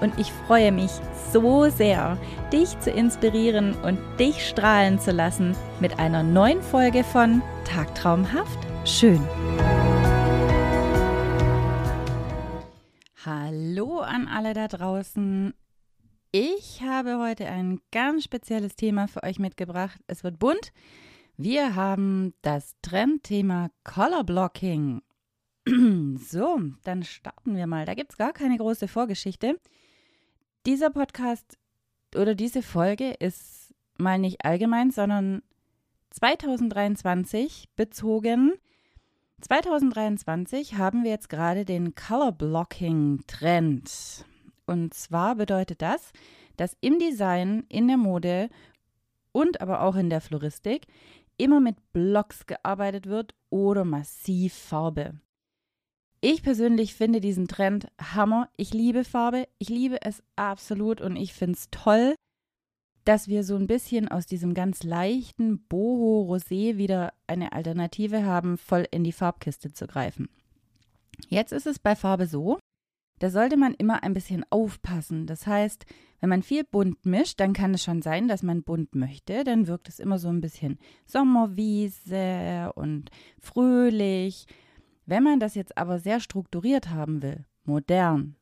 und ich freue mich so sehr, dich zu inspirieren und dich strahlen zu lassen mit einer neuen Folge von Tagtraumhaft schön. Hallo an alle da draußen. Ich habe heute ein ganz spezielles Thema für euch mitgebracht. Es wird bunt. Wir haben das Trendthema Color Blocking. So, dann starten wir mal. Da gibt es gar keine große Vorgeschichte. Dieser Podcast oder diese Folge ist mal nicht allgemein, sondern 2023 bezogen. 2023 haben wir jetzt gerade den Color Blocking Trend. Und zwar bedeutet das, dass im Design, in der Mode und aber auch in der Floristik immer mit Blocks gearbeitet wird oder massiv Farbe. Ich persönlich finde diesen Trend Hammer. Ich liebe Farbe. Ich liebe es absolut und ich finde es toll, dass wir so ein bisschen aus diesem ganz leichten Boho-Rosé wieder eine Alternative haben, voll in die Farbkiste zu greifen. Jetzt ist es bei Farbe so, da sollte man immer ein bisschen aufpassen. Das heißt, wenn man viel bunt mischt, dann kann es schon sein, dass man bunt möchte. Dann wirkt es immer so ein bisschen Sommerwiese und fröhlich. Wenn man das jetzt aber sehr strukturiert haben will, modern,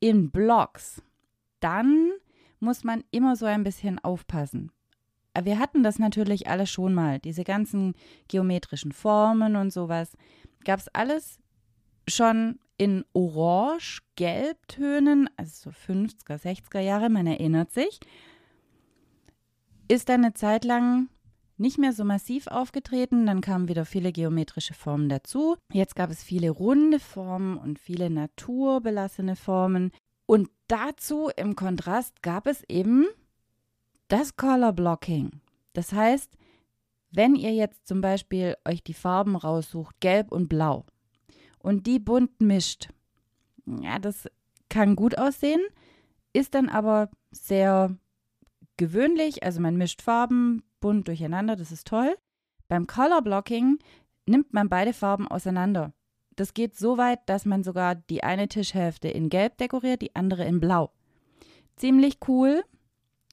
in Blocks, dann muss man immer so ein bisschen aufpassen. Wir hatten das natürlich alles schon mal, diese ganzen geometrischen Formen und sowas. Gab es alles schon in Orange, Gelbtönen, also so 50er, 60er Jahre, man erinnert sich. Ist dann eine Zeit lang nicht mehr so massiv aufgetreten. Dann kamen wieder viele geometrische Formen dazu. Jetzt gab es viele runde Formen und viele naturbelassene Formen. Und dazu im Kontrast gab es eben das Color Blocking. Das heißt, wenn ihr jetzt zum Beispiel euch die Farben raussucht, gelb und blau, und die bunt mischt, ja, das kann gut aussehen, ist dann aber sehr gewöhnlich. Also man mischt Farben, bunt durcheinander, das ist toll. Beim Color Blocking nimmt man beide Farben auseinander. Das geht so weit, dass man sogar die eine Tischhälfte in Gelb dekoriert, die andere in Blau. Ziemlich cool.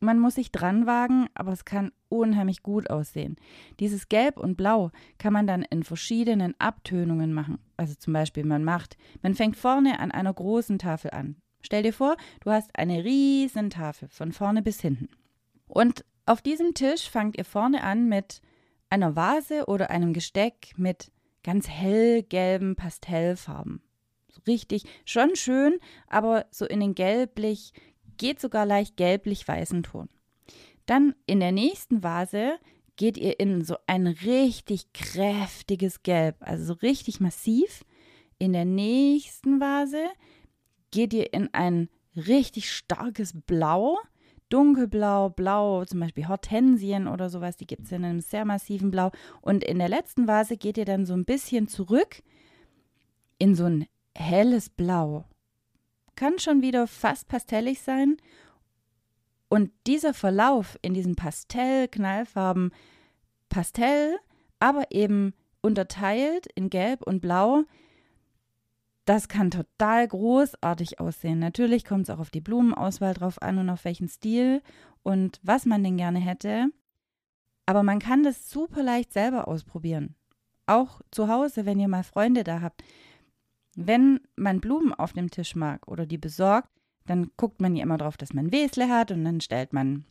Man muss sich dran wagen, aber es kann unheimlich gut aussehen. Dieses Gelb und Blau kann man dann in verschiedenen Abtönungen machen. Also zum Beispiel, man macht, man fängt vorne an einer großen Tafel an. Stell dir vor, du hast eine riesen Tafel von vorne bis hinten. Und auf diesem Tisch fangt ihr vorne an mit einer Vase oder einem Gesteck mit ganz hellgelben Pastellfarben. So richtig, schon schön, aber so in den gelblich, geht sogar leicht gelblich-weißen Ton. Dann in der nächsten Vase geht ihr in so ein richtig kräftiges Gelb, also so richtig massiv. In der nächsten Vase geht ihr in ein richtig starkes Blau dunkelblau, blau, zum Beispiel Hortensien oder sowas, die gibt es in einem sehr massiven Blau. Und in der letzten Vase geht ihr dann so ein bisschen zurück in so ein helles Blau. Kann schon wieder fast pastellig sein. Und dieser Verlauf in diesen Pastell-Knallfarben, Pastell, aber eben unterteilt in Gelb und Blau, das kann total großartig aussehen. Natürlich kommt es auch auf die Blumenauswahl drauf an und auf welchen Stil und was man denn gerne hätte. Aber man kann das super leicht selber ausprobieren. Auch zu Hause, wenn ihr mal Freunde da habt. Wenn man Blumen auf dem Tisch mag oder die besorgt, dann guckt man ja immer drauf, dass man Wesle hat und dann stellt man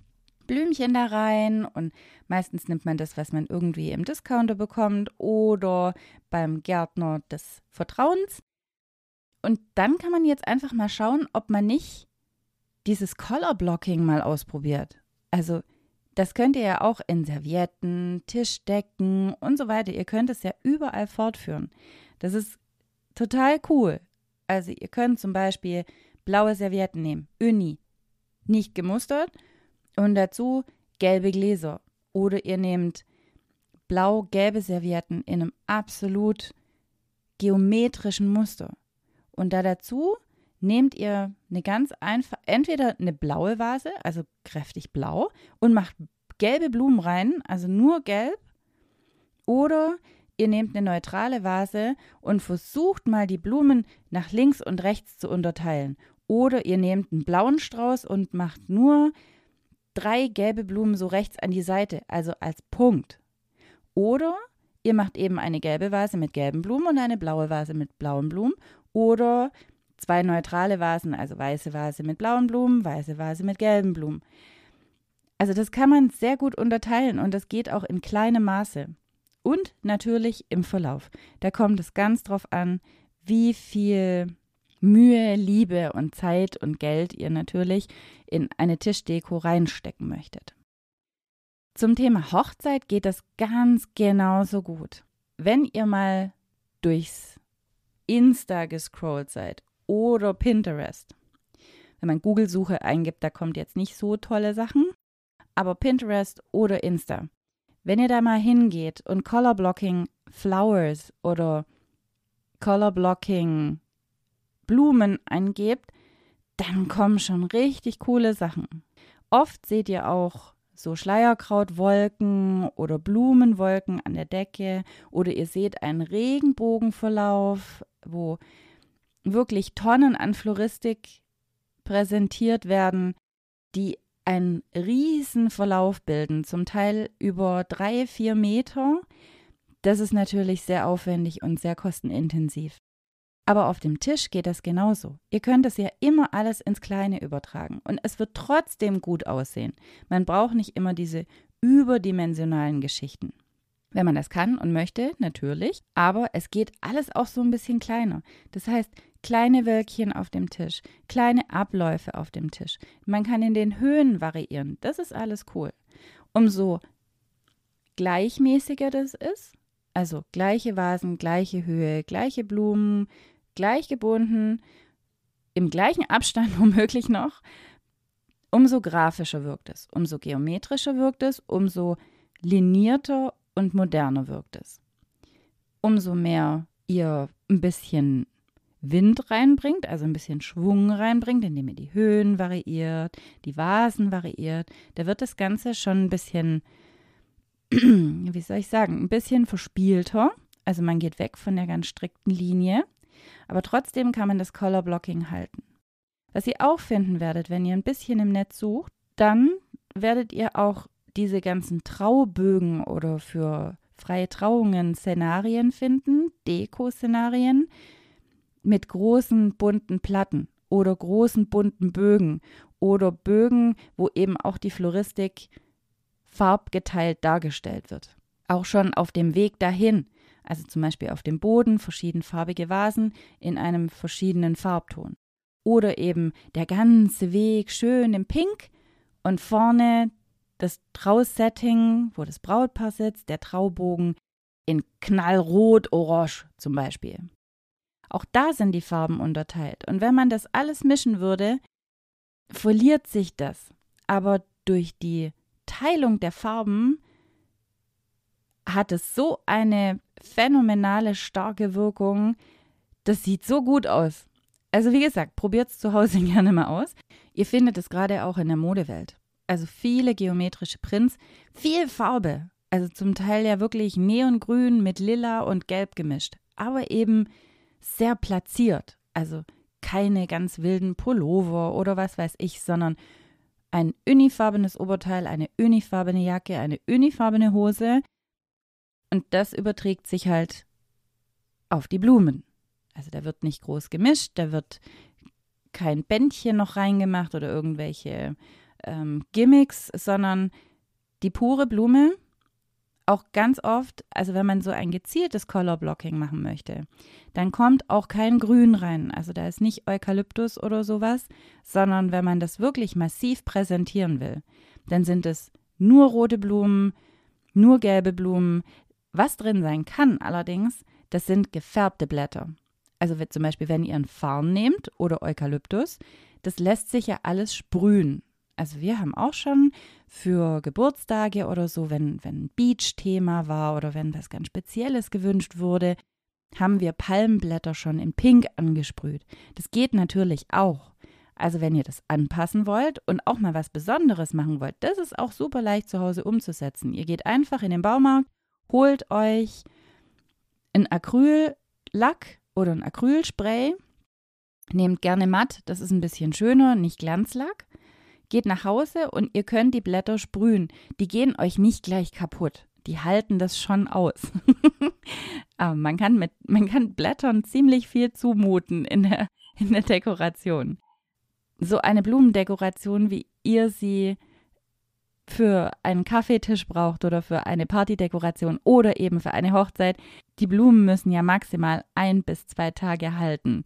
Blümchen da rein und meistens nimmt man das, was man irgendwie im Discounter bekommt oder beim Gärtner des Vertrauens. Und dann kann man jetzt einfach mal schauen, ob man nicht dieses Color Blocking mal ausprobiert. Also, das könnt ihr ja auch in Servietten, Tischdecken und so weiter. Ihr könnt es ja überall fortführen. Das ist total cool. Also, ihr könnt zum Beispiel blaue Servietten nehmen, Uni, nicht gemustert und dazu gelbe Gläser. Oder ihr nehmt blau-gelbe Servietten in einem absolut geometrischen Muster. Und da dazu nehmt ihr eine ganz einfach, entweder eine blaue Vase, also kräftig blau, und macht gelbe Blumen rein, also nur gelb, oder ihr nehmt eine neutrale Vase und versucht mal die Blumen nach links und rechts zu unterteilen. Oder ihr nehmt einen blauen Strauß und macht nur drei gelbe Blumen so rechts an die Seite, also als Punkt. Oder ihr macht eben eine gelbe Vase mit gelben Blumen und eine blaue Vase mit blauen Blumen. Oder zwei neutrale Vasen, also weiße Vase mit blauen Blumen, weiße Vase mit gelben Blumen. Also das kann man sehr gut unterteilen und das geht auch in kleinem Maße. Und natürlich im Verlauf. Da kommt es ganz drauf an, wie viel Mühe, Liebe und Zeit und Geld ihr natürlich in eine Tischdeko reinstecken möchtet. Zum Thema Hochzeit geht das ganz genauso gut. Wenn ihr mal durchs Insta gescrollt seid oder Pinterest, wenn man Google-Suche eingibt, da kommt jetzt nicht so tolle Sachen, aber Pinterest oder Insta. Wenn ihr da mal hingeht und Color Blocking Flowers oder Color Blocking Blumen eingebt, dann kommen schon richtig coole Sachen. Oft seht ihr auch so Schleierkrautwolken oder Blumenwolken an der Decke oder ihr seht einen Regenbogenverlauf, wo wirklich Tonnen an Floristik präsentiert werden, die einen riesen Verlauf bilden, zum Teil über drei, vier Meter. Das ist natürlich sehr aufwendig und sehr kostenintensiv. Aber auf dem Tisch geht das genauso. Ihr könnt es ja immer alles ins Kleine übertragen und es wird trotzdem gut aussehen. Man braucht nicht immer diese überdimensionalen Geschichten. Wenn man das kann und möchte, natürlich, aber es geht alles auch so ein bisschen kleiner. Das heißt, kleine Wölkchen auf dem Tisch, kleine Abläufe auf dem Tisch. Man kann in den Höhen variieren. Das ist alles cool. Umso gleichmäßiger das ist, also gleiche Vasen, gleiche Höhe, gleiche Blumen, gleich gebunden, im gleichen Abstand womöglich noch, umso grafischer wirkt es, umso geometrischer wirkt es, umso linierter und moderner wirkt es. Umso mehr ihr ein bisschen Wind reinbringt, also ein bisschen Schwung reinbringt, indem ihr die Höhen variiert, die Vasen variiert, da wird das Ganze schon ein bisschen, wie soll ich sagen, ein bisschen verspielter. Also man geht weg von der ganz strikten Linie aber trotzdem kann man das Color Blocking halten. Was ihr auch finden werdet, wenn ihr ein bisschen im Netz sucht, dann werdet ihr auch diese ganzen Traubögen oder für freie Trauungen Szenarien finden, Deko-Szenarien mit großen bunten Platten oder großen bunten Bögen oder Bögen, wo eben auch die Floristik farbgeteilt dargestellt wird. Auch schon auf dem Weg dahin also zum Beispiel auf dem Boden verschiedenfarbige Vasen in einem verschiedenen Farbton. Oder eben der ganze Weg schön im Pink und vorne das Trausetting, wo das Brautpaar sitzt, der Traubogen in knallrot, orange zum Beispiel. Auch da sind die Farben unterteilt. Und wenn man das alles mischen würde, verliert sich das. Aber durch die Teilung der Farben hat es so eine phänomenale, starke Wirkung. Das sieht so gut aus. Also wie gesagt, probiert es zu Hause gerne mal aus. Ihr findet es gerade auch in der Modewelt. Also viele geometrische Prints, viel Farbe. Also zum Teil ja wirklich neongrün mit lila und gelb gemischt. Aber eben sehr platziert. Also keine ganz wilden Pullover oder was weiß ich, sondern ein unifarbenes Oberteil, eine unifarbene Jacke, eine unifarbene Hose und das überträgt sich halt auf die Blumen. Also da wird nicht groß gemischt, da wird kein Bändchen noch reingemacht oder irgendwelche ähm, Gimmicks, sondern die pure Blume. Auch ganz oft, also wenn man so ein gezieltes Color Blocking machen möchte, dann kommt auch kein Grün rein. Also da ist nicht Eukalyptus oder sowas, sondern wenn man das wirklich massiv präsentieren will, dann sind es nur rote Blumen, nur gelbe Blumen, was drin sein kann allerdings, das sind gefärbte Blätter. Also zum Beispiel, wenn ihr einen Farn nehmt oder Eukalyptus, das lässt sich ja alles sprühen. Also wir haben auch schon für Geburtstage oder so, wenn, wenn ein Beach-Thema war oder wenn was ganz Spezielles gewünscht wurde, haben wir Palmblätter schon in Pink angesprüht. Das geht natürlich auch. Also wenn ihr das anpassen wollt und auch mal was Besonderes machen wollt, das ist auch super leicht zu Hause umzusetzen. Ihr geht einfach in den Baumarkt, holt euch ein Acryllack oder ein Acrylspray, nehmt gerne matt, das ist ein bisschen schöner, nicht Glanzlack. Geht nach Hause und ihr könnt die Blätter sprühen. Die gehen euch nicht gleich kaputt. Die halten das schon aus. Man kann mit, man kann Blättern ziemlich viel zumuten in der, in der Dekoration. So eine Blumendekoration, wie ihr sie für einen Kaffeetisch braucht oder für eine Partydekoration oder eben für eine Hochzeit, die Blumen müssen ja maximal ein bis zwei Tage halten.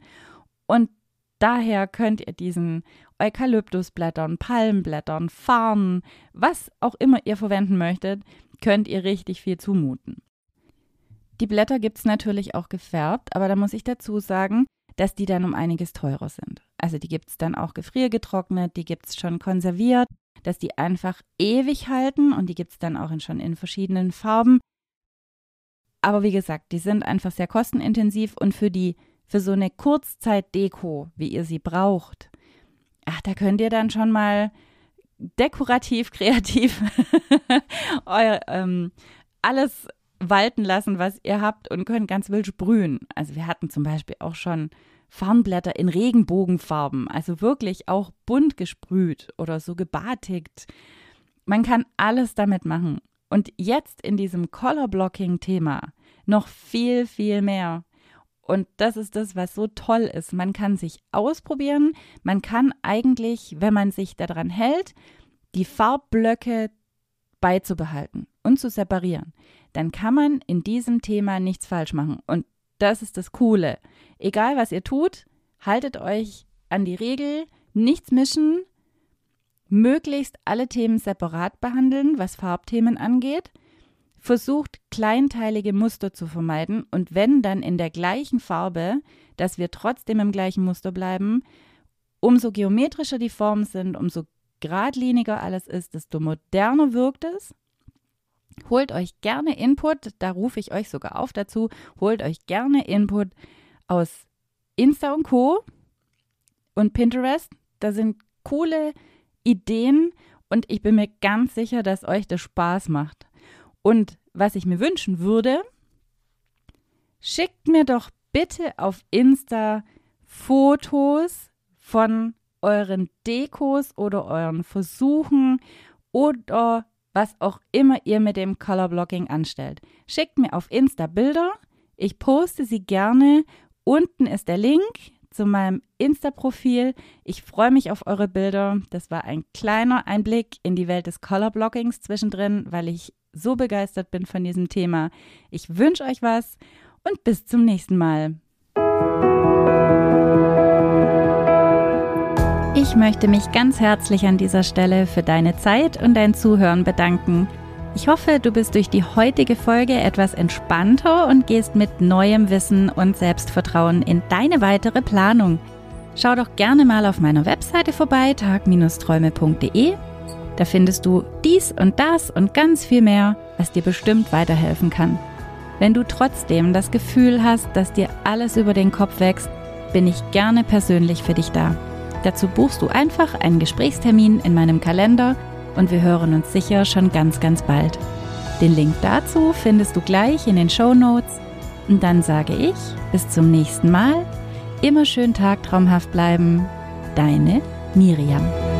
Und daher könnt ihr diesen Eukalyptusblättern, Palmblättern, Farnen, was auch immer ihr verwenden möchtet, könnt ihr richtig viel zumuten. Die Blätter gibt es natürlich auch gefärbt, aber da muss ich dazu sagen, dass die dann um einiges teurer sind. Also die gibt es dann auch gefriergetrocknet, die gibt es schon konserviert, dass die einfach ewig halten und die gibt es dann auch in, schon in verschiedenen Farben. Aber wie gesagt, die sind einfach sehr kostenintensiv und für die für so eine Kurzzeit-Deko, wie ihr sie braucht, ach, da könnt ihr dann schon mal dekorativ, kreativ euer, ähm, alles walten lassen, was ihr habt und könnt ganz wild sprühen. Also wir hatten zum Beispiel auch schon Farnblätter in Regenbogenfarben, also wirklich auch bunt gesprüht oder so gebatigt. Man kann alles damit machen. Und jetzt in diesem Color-Blocking-Thema noch viel, viel mehr. Und das ist das, was so toll ist. Man kann sich ausprobieren. Man kann eigentlich, wenn man sich daran hält, die Farbblöcke beizubehalten und zu separieren. Dann kann man in diesem Thema nichts falsch machen. Und das ist das Coole. Egal, was ihr tut, haltet euch an die Regel, nichts mischen, möglichst alle Themen separat behandeln, was Farbthemen angeht – versucht kleinteilige Muster zu vermeiden und wenn dann in der gleichen Farbe, dass wir trotzdem im gleichen Muster bleiben, umso geometrischer die Formen sind, umso geradliniger alles ist, desto moderner wirkt es. Holt euch gerne Input, da rufe ich euch sogar auf dazu, holt euch gerne Input aus Insta und Co. und Pinterest. Da sind coole Ideen und ich bin mir ganz sicher, dass euch das Spaß macht. Und was ich mir wünschen würde, schickt mir doch bitte auf Insta Fotos von euren Dekos oder euren Versuchen oder was auch immer ihr mit dem Color Blocking anstellt. Schickt mir auf Insta Bilder. Ich poste sie gerne. Unten ist der Link zu meinem Insta-Profil. Ich freue mich auf eure Bilder. Das war ein kleiner Einblick in die Welt des Color Blockings zwischendrin, weil ich so begeistert bin von diesem Thema. Ich wünsche euch was und bis zum nächsten Mal. Ich möchte mich ganz herzlich an dieser Stelle für deine Zeit und dein Zuhören bedanken. Ich hoffe, du bist durch die heutige Folge etwas entspannter und gehst mit neuem Wissen und Selbstvertrauen in deine weitere Planung. Schau doch gerne mal auf meiner Webseite vorbei, tag-träume.de da findest du dies und das und ganz viel mehr, was dir bestimmt weiterhelfen kann. Wenn du trotzdem das Gefühl hast, dass dir alles über den Kopf wächst, bin ich gerne persönlich für dich da. Dazu buchst du einfach einen Gesprächstermin in meinem Kalender und wir hören uns sicher schon ganz, ganz bald. Den Link dazu findest du gleich in den Show Notes. Und dann sage ich bis zum nächsten Mal. Immer schön tagtraumhaft bleiben. Deine Miriam.